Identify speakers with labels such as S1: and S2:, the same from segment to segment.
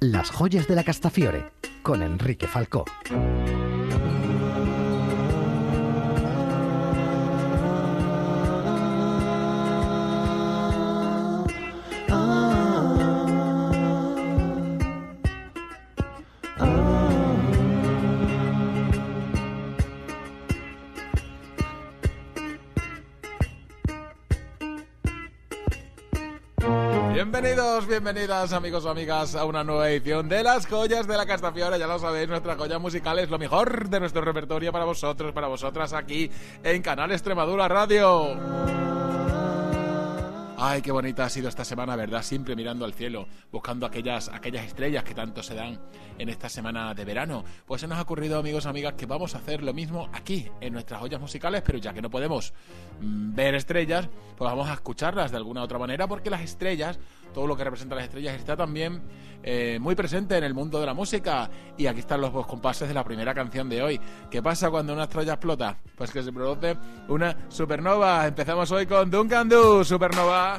S1: Las joyas de la Castafiore, con Enrique Falcó.
S2: Bienvenidas amigos o amigas a una nueva edición de Las Joyas de la Castafiore. Ya lo sabéis, nuestra joya musical es lo mejor de nuestro repertorio para vosotros, para vosotras aquí en Canal Extremadura Radio. Ay, qué bonita ha sido esta semana, ¿verdad? Siempre mirando al cielo, buscando aquellas, aquellas estrellas que tanto se dan en esta semana de verano. Pues se nos ha ocurrido, amigos amigas, que vamos a hacer lo mismo aquí, en nuestras joyas musicales, pero ya que no podemos mm, ver estrellas, pues vamos a escucharlas de alguna otra manera, porque las estrellas todo lo que representa las estrellas está también eh, muy presente en el mundo de la música. Y aquí están los dos compases de la primera canción de hoy. ¿Qué pasa cuando una estrella explota? Pues que se produce una supernova. Empezamos hoy con Duncan Du, supernova.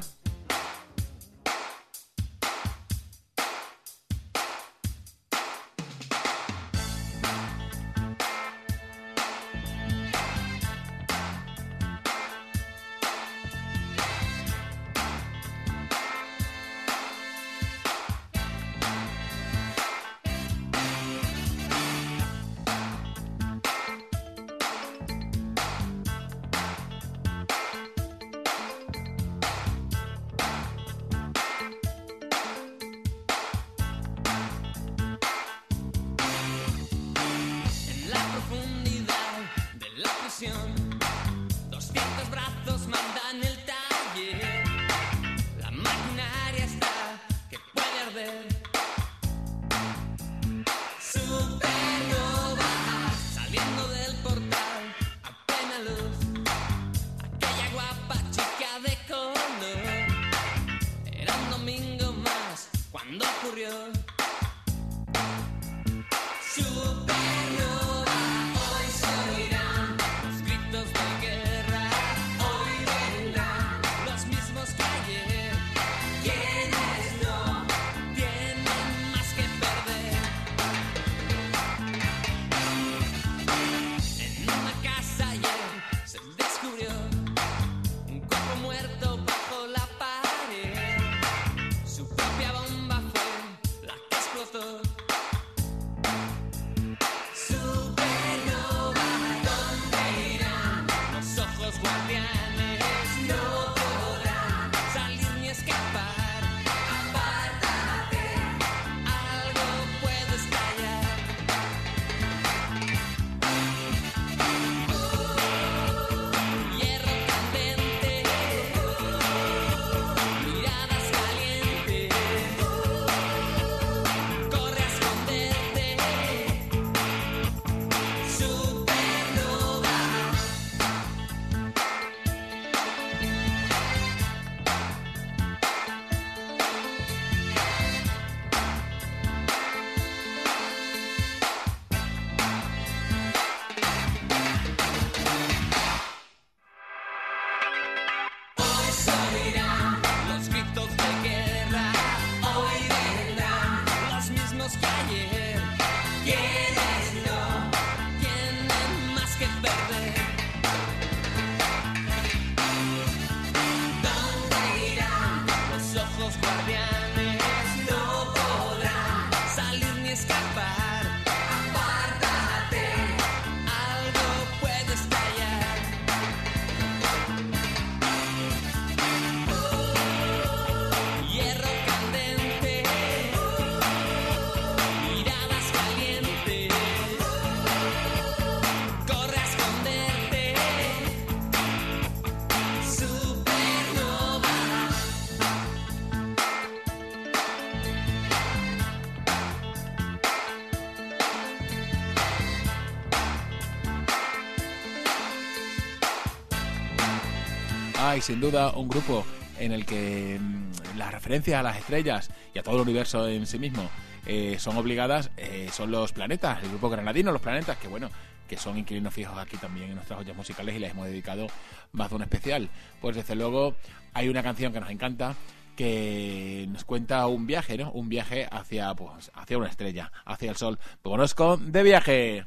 S2: Hay sin duda un grupo en el que mm, las referencias a las estrellas y a todo el universo en sí mismo eh, son obligadas, eh, son los planetas, el grupo granadino, los planetas, que bueno, que son inquilinos fijos aquí también en nuestras ollas musicales y les hemos dedicado más de un especial. Pues desde luego hay una canción que nos encanta,
S3: que nos cuenta un viaje, ¿no? Un viaje hacia, pues, hacia una estrella, hacia el sol. Vámonos con De Viaje.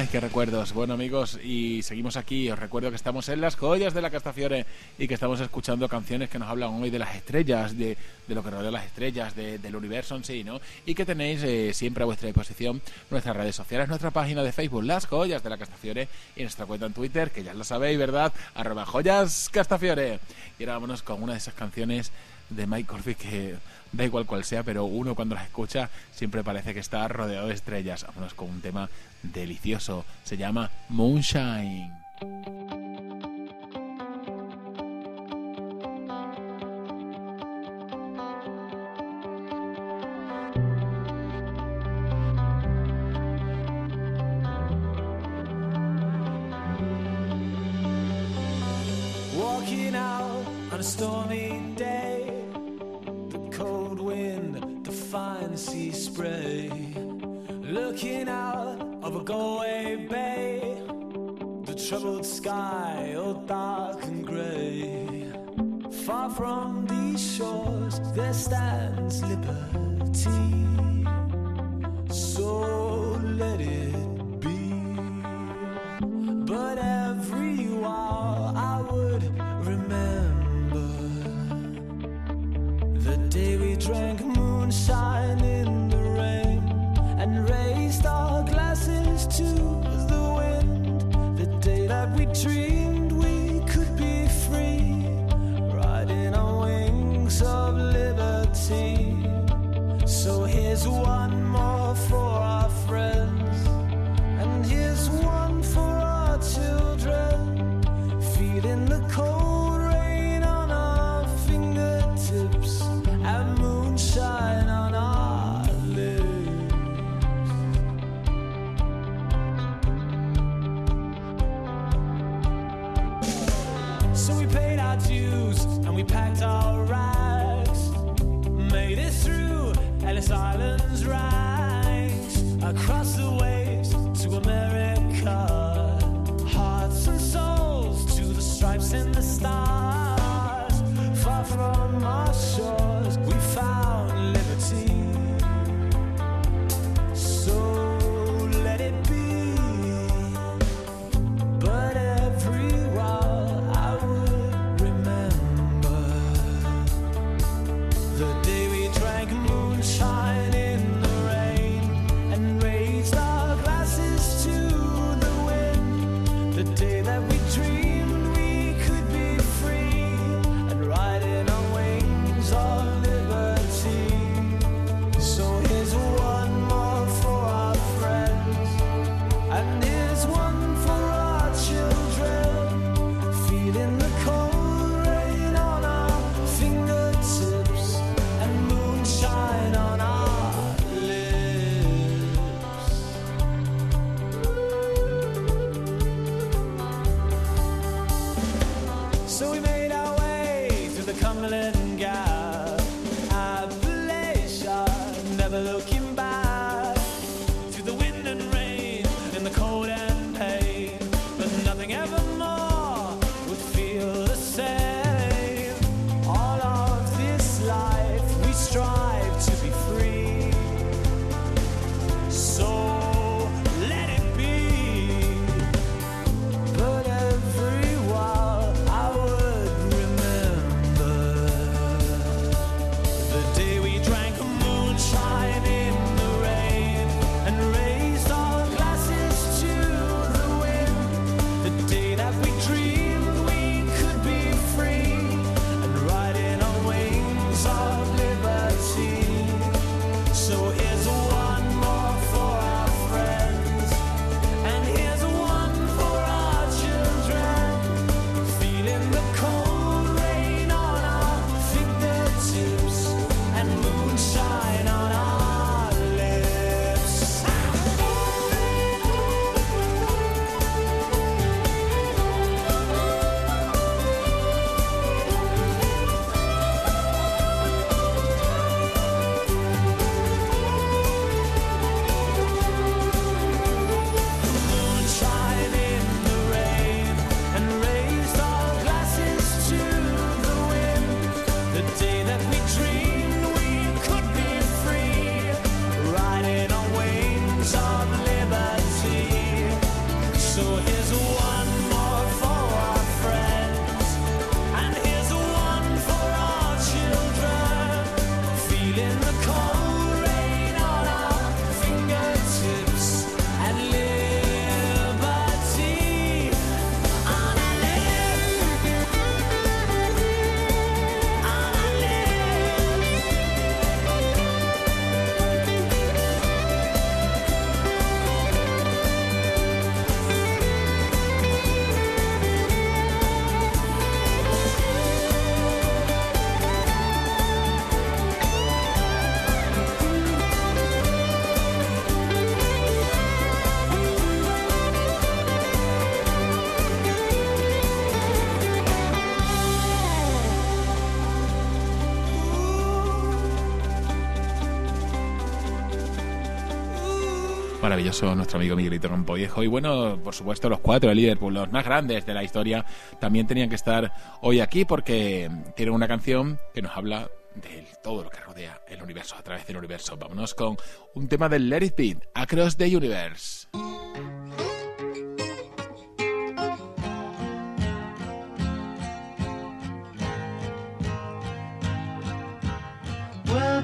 S3: Ay, qué recuerdos. Bueno, amigos, y seguimos aquí. Os recuerdo que estamos en las joyas de la Castafiore y que estamos escuchando canciones que nos hablan hoy de las estrellas, de, lo que rodea las estrellas, del universo en sí, ¿no? Y que tenéis eh, siempre a vuestra disposición nuestras redes sociales, nuestra página de Facebook, Las Joyas de la Castafiore, y nuestra cuenta en Twitter, que ya lo sabéis, ¿verdad? Arroba joyas Castafiore. Y ahora vámonos con una de esas canciones de Mike Corby que da igual cual sea, pero uno cuando las escucha siempre parece que está rodeado de estrellas. Vámonos con un tema delicioso. Se llama Moonshine. Stand slipper.
S4: Maravilloso nuestro amigo Miguelito Rompollejo. Y bueno, por supuesto, los cuatro de Liverpool, los más grandes de la historia, también tenían que estar hoy aquí porque tienen una canción que nos habla de todo lo que rodea el universo, a través del universo. Vámonos con un tema del Let It Be, Across the Universe.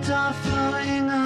S5: Are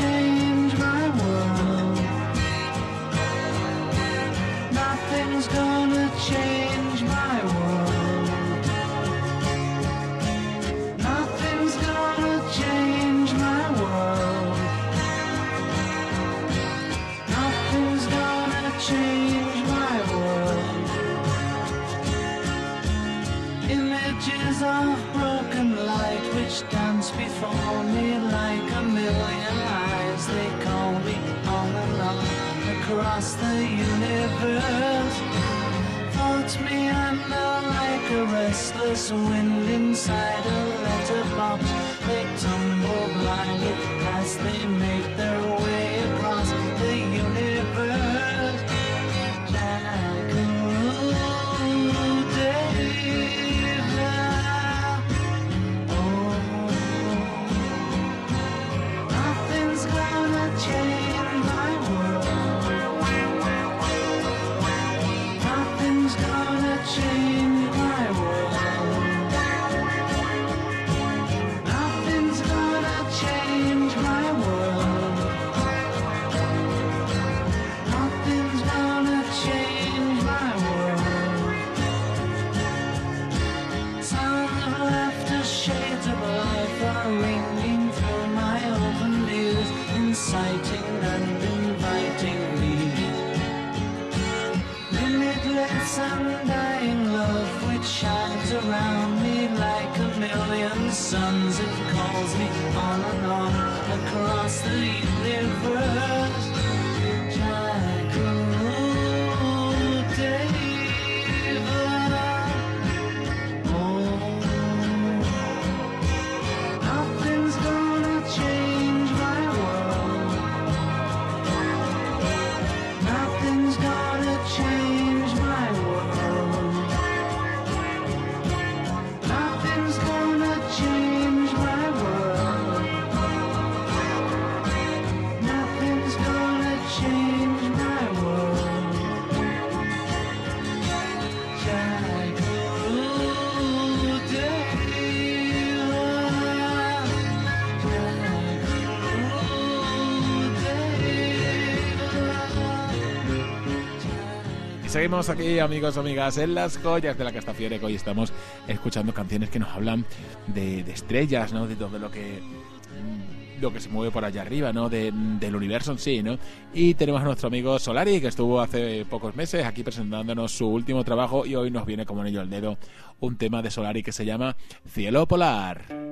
S5: change my world. Nothing's gonna change my world. Nothing's gonna change my world. Nothing's gonna change my world. Images of broken light which dance before me across the universe. Thoughts meander like a restless wind inside a letterbox. They tumble blindly as they make
S4: seguimos aquí, amigos amigas, en las joyas de la Castafiore, que hoy estamos escuchando canciones que nos hablan de, de estrellas, ¿no? De todo lo que mm, lo que se mueve por allá arriba, ¿no? De- del universo en sí, ¿no? Y tenemos a nuestro amigo Solari, que estuvo hace pocos meses aquí presentándonos su último trabajo y hoy nos viene como anillo al dedo un tema de Solari que se llama Cielo Polar.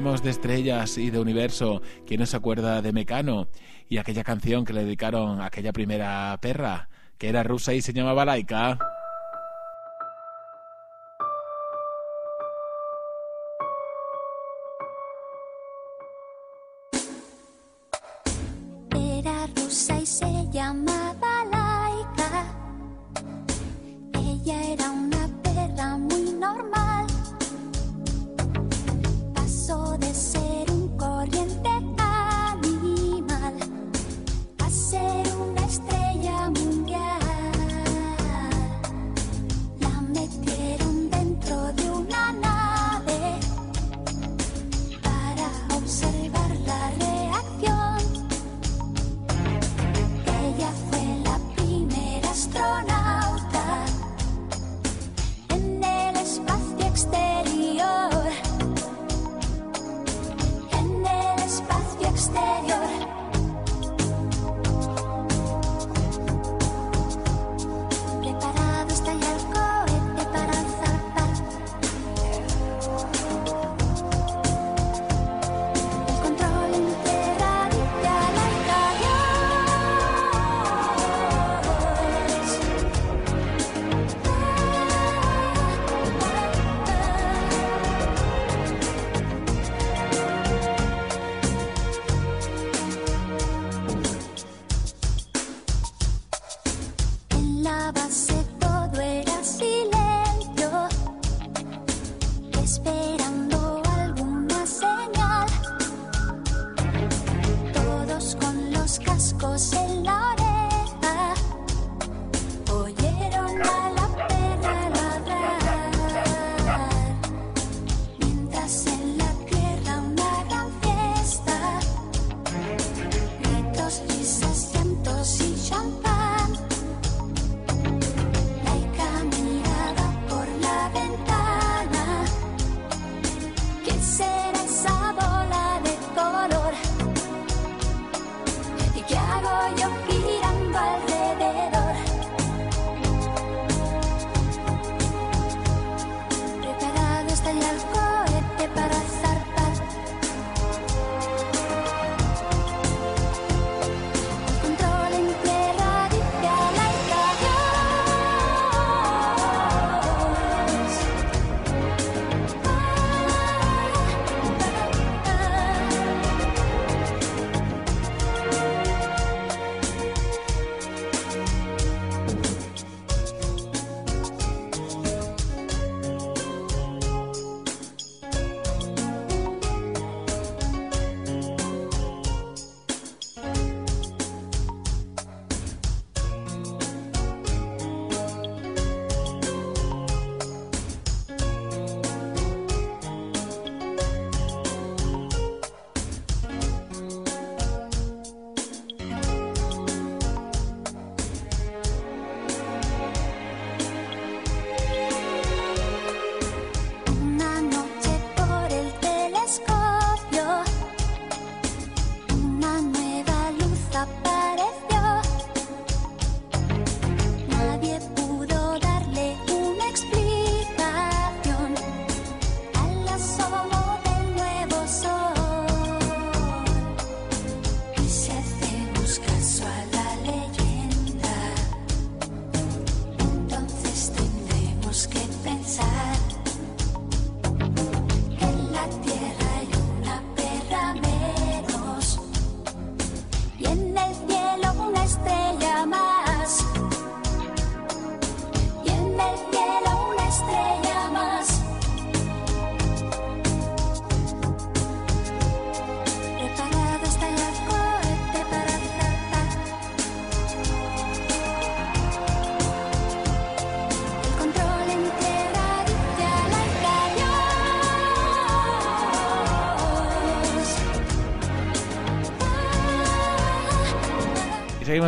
S6: De estrellas y de universo, ¿quién nos acuerda de Mecano y aquella canción que le dedicaron a aquella primera perra, que era rusa y se llamaba Laika?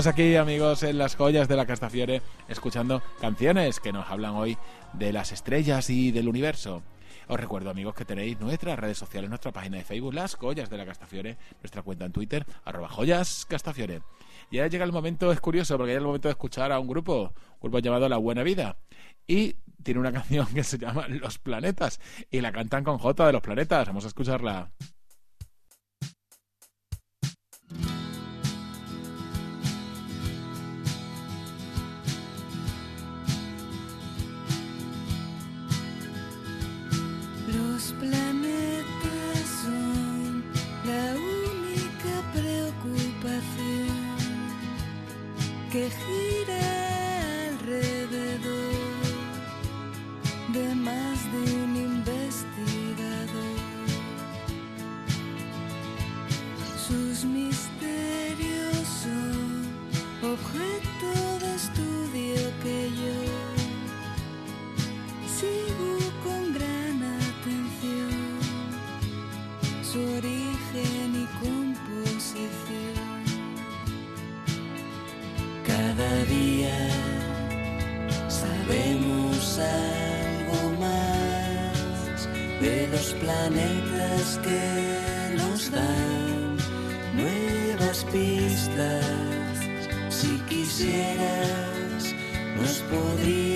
S6: Aquí, amigos, en las joyas de la Castafiore, escuchando canciones que nos hablan hoy de las estrellas y del universo. Os recuerdo, amigos, que tenéis nuestras redes sociales, nuestra página de Facebook, Las Joyas de la Castafiore, nuestra cuenta en Twitter, arroba joyas Castafiore.
S7: Y ahora llega el momento, es curioso, porque llega el momento de escuchar a un grupo, un grupo llamado La Buena Vida. Y tiene una canción que se llama Los Planetas, y la cantan con J de los Planetas. Vamos a escucharla.
S8: splendid. planetas que
S9: nos dan nuevas pistas. Si quisieras, nos
S7: podrías.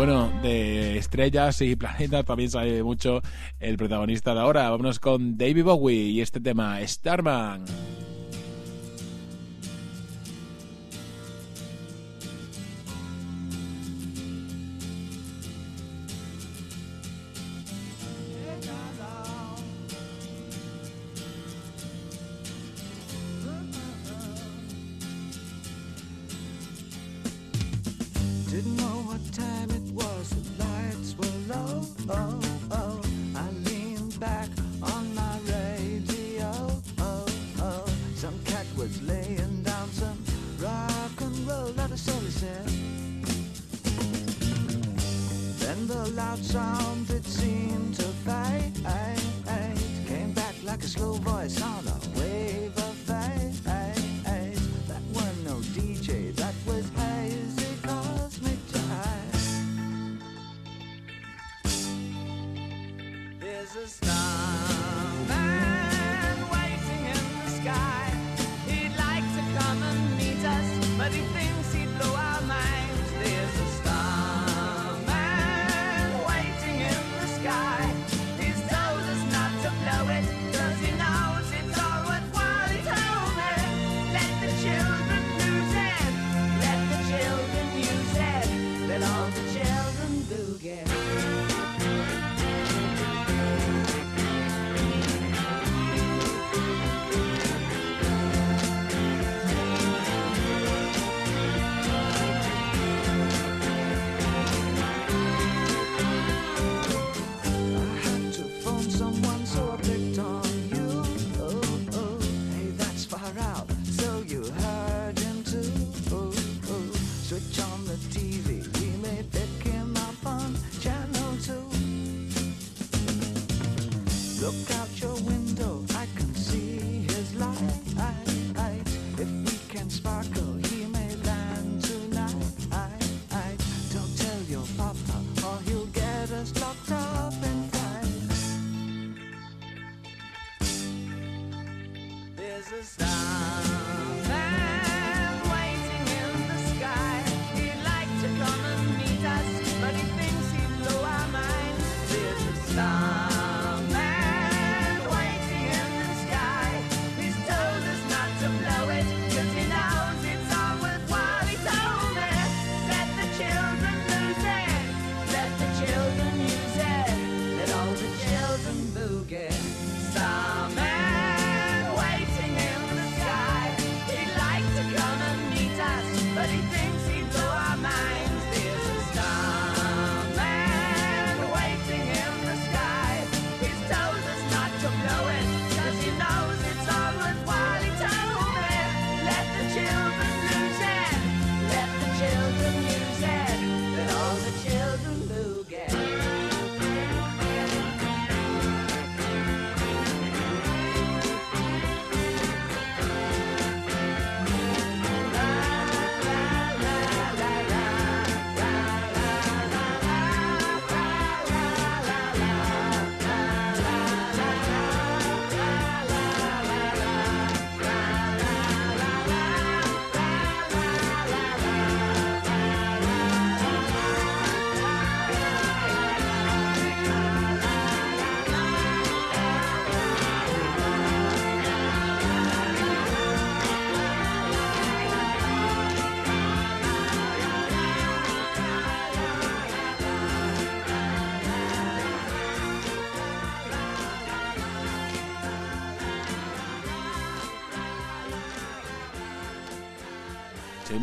S7: bueno, de estrellas y planetas también sabe mucho el protagonista de ahora. Vámonos con David Bowie y este tema, Starman.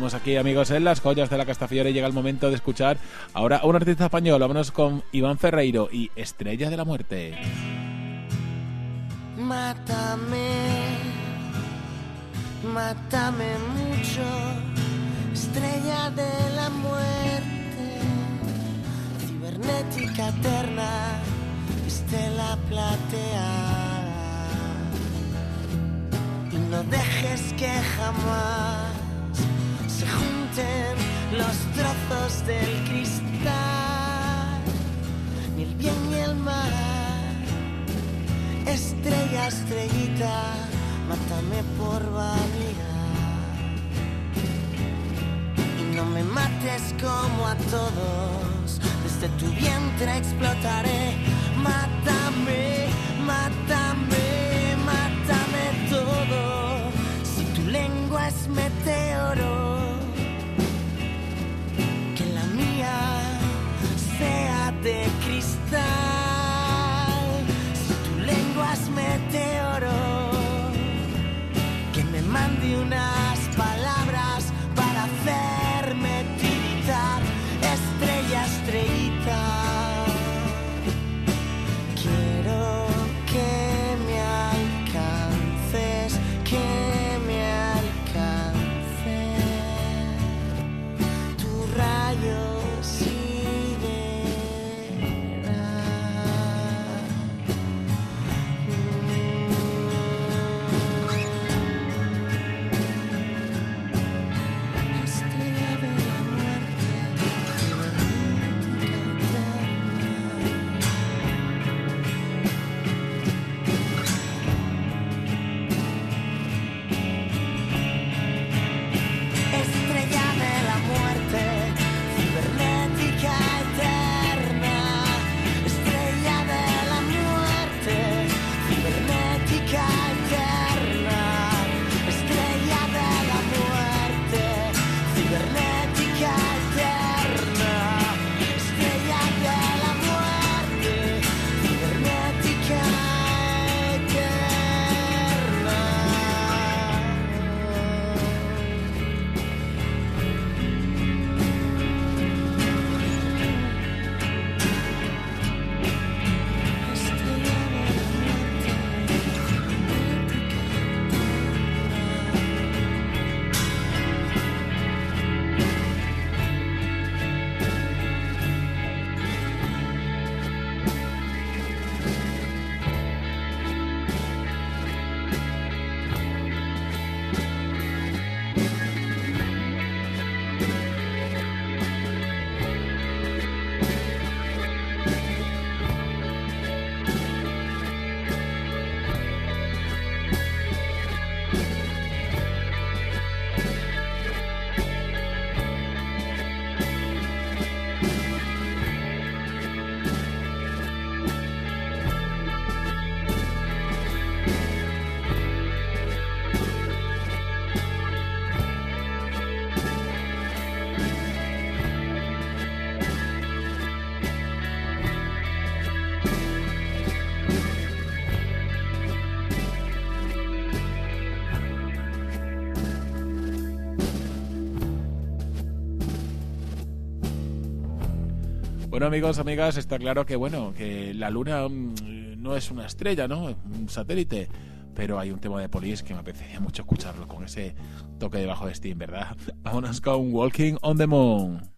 S4: seguimos aquí, amigos, en las joyas de la Castafiore. Llega el momento de escuchar ahora a un artista español. Vámonos con Iván Ferreiro y Estrella de la Muerte.
S10: Mátame, mátame mucho, estrella de la muerte, cibernética eterna, estela plateada. Y no dejes que jamás se junten los trozos del cristal, ni el bien ni el mal. Estrella, estrellita, mátame por vanidad. Y no me mates como a todos, desde tu vientre explotaré. Mátame, mátame.
S4: Bueno, amigos, amigas, está claro que bueno, que la Luna mm, no es una estrella, ¿no? Es un satélite. Pero hay un tema de polis que me apetecía mucho escucharlo con ese toque debajo de Steam, ¿verdad? Vámonos con Walking on the Moon.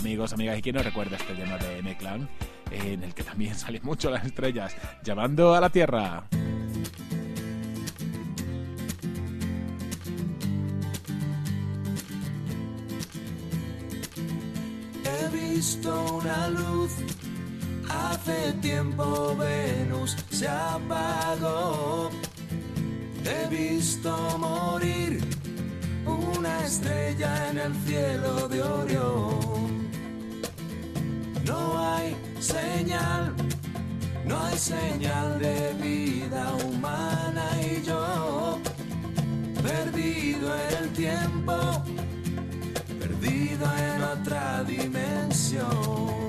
S4: amigos, amigas, y quien no recuerda este tema de M-Clan, en el que también salen mucho las estrellas, llamando a la Tierra.
S11: Perdido el tiempo, perdido en otra dimensión.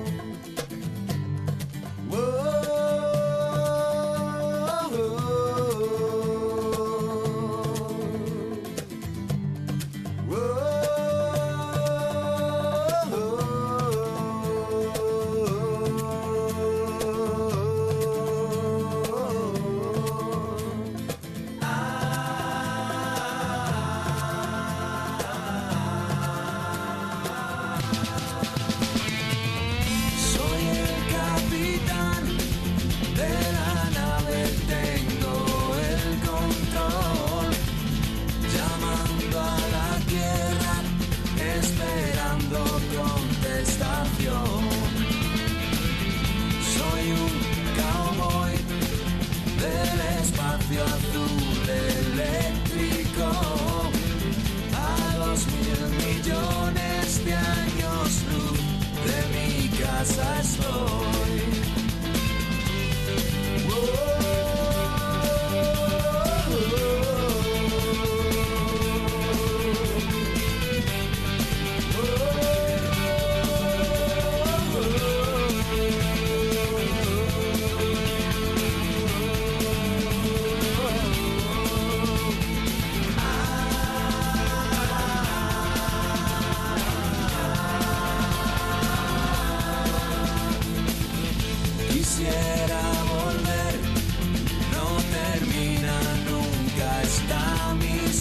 S11: Me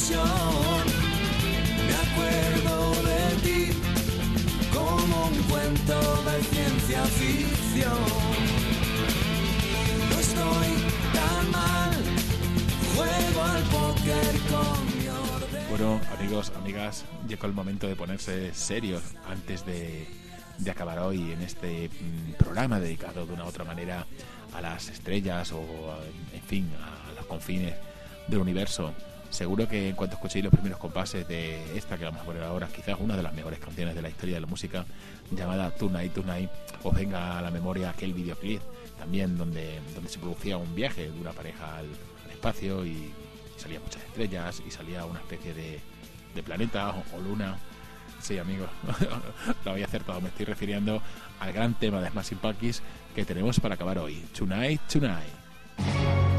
S11: acuerdo de ti como un cuento de ciencia ficción. No estoy tan mal, juego al póker con.
S4: Bueno, amigos, amigas, llegó el momento de ponerse serios antes de, de acabar hoy en este mm, programa dedicado de una u otra manera a las estrellas o, en fin, a los confines del universo. Seguro que en cuanto escuchéis los primeros compases de esta que vamos a poner ahora, quizás una de las mejores canciones de la historia de la música, llamada Tonight Tonight, os venga a la memoria aquel videoclip también donde, donde se producía un viaje de una pareja al, al espacio y salían muchas estrellas y salía una especie de, planeta o, luna. Sí, amigos, lo había acertado. Me estoy refiriendo al gran tema de Smashing Pumpkins que tenemos para acabar hoy. Tonight. Tonight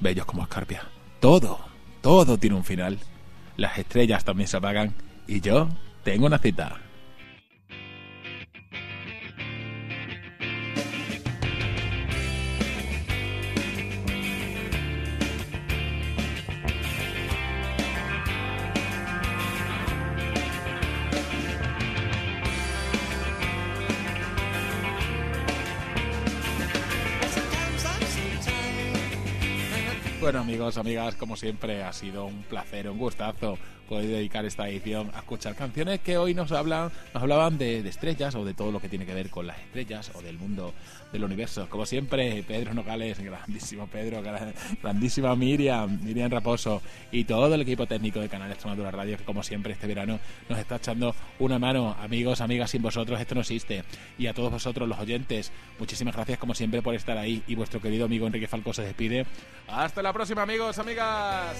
S4: bellos como escarpia. Todo, todo tiene un final. Las estrellas también se apagan y yo tengo una cita. Amigos, amigas, como siempre ha sido un placer, un gustazo poder dedicar esta edición a escuchar canciones que hoy nos hablan, nos hablaban de, estrellas o de todo lo que tiene que ver con las estrellas o del mundo del universo. Como siempre, Pedro Nogales, grandísimo Pedro, gra- grandísima Miriam, Miriam Raposo y todo el equipo técnico de Canal Extremadura Radio que como siempre este verano nos está echando una mano. Amigos, amigas, sin vosotros esto no existe. Y a todos vosotros los oyentes, muchísimas gracias como siempre por estar ahí y vuestro querido amigo Enrique Falco se despide. Hasta la próxima amigos, amigas.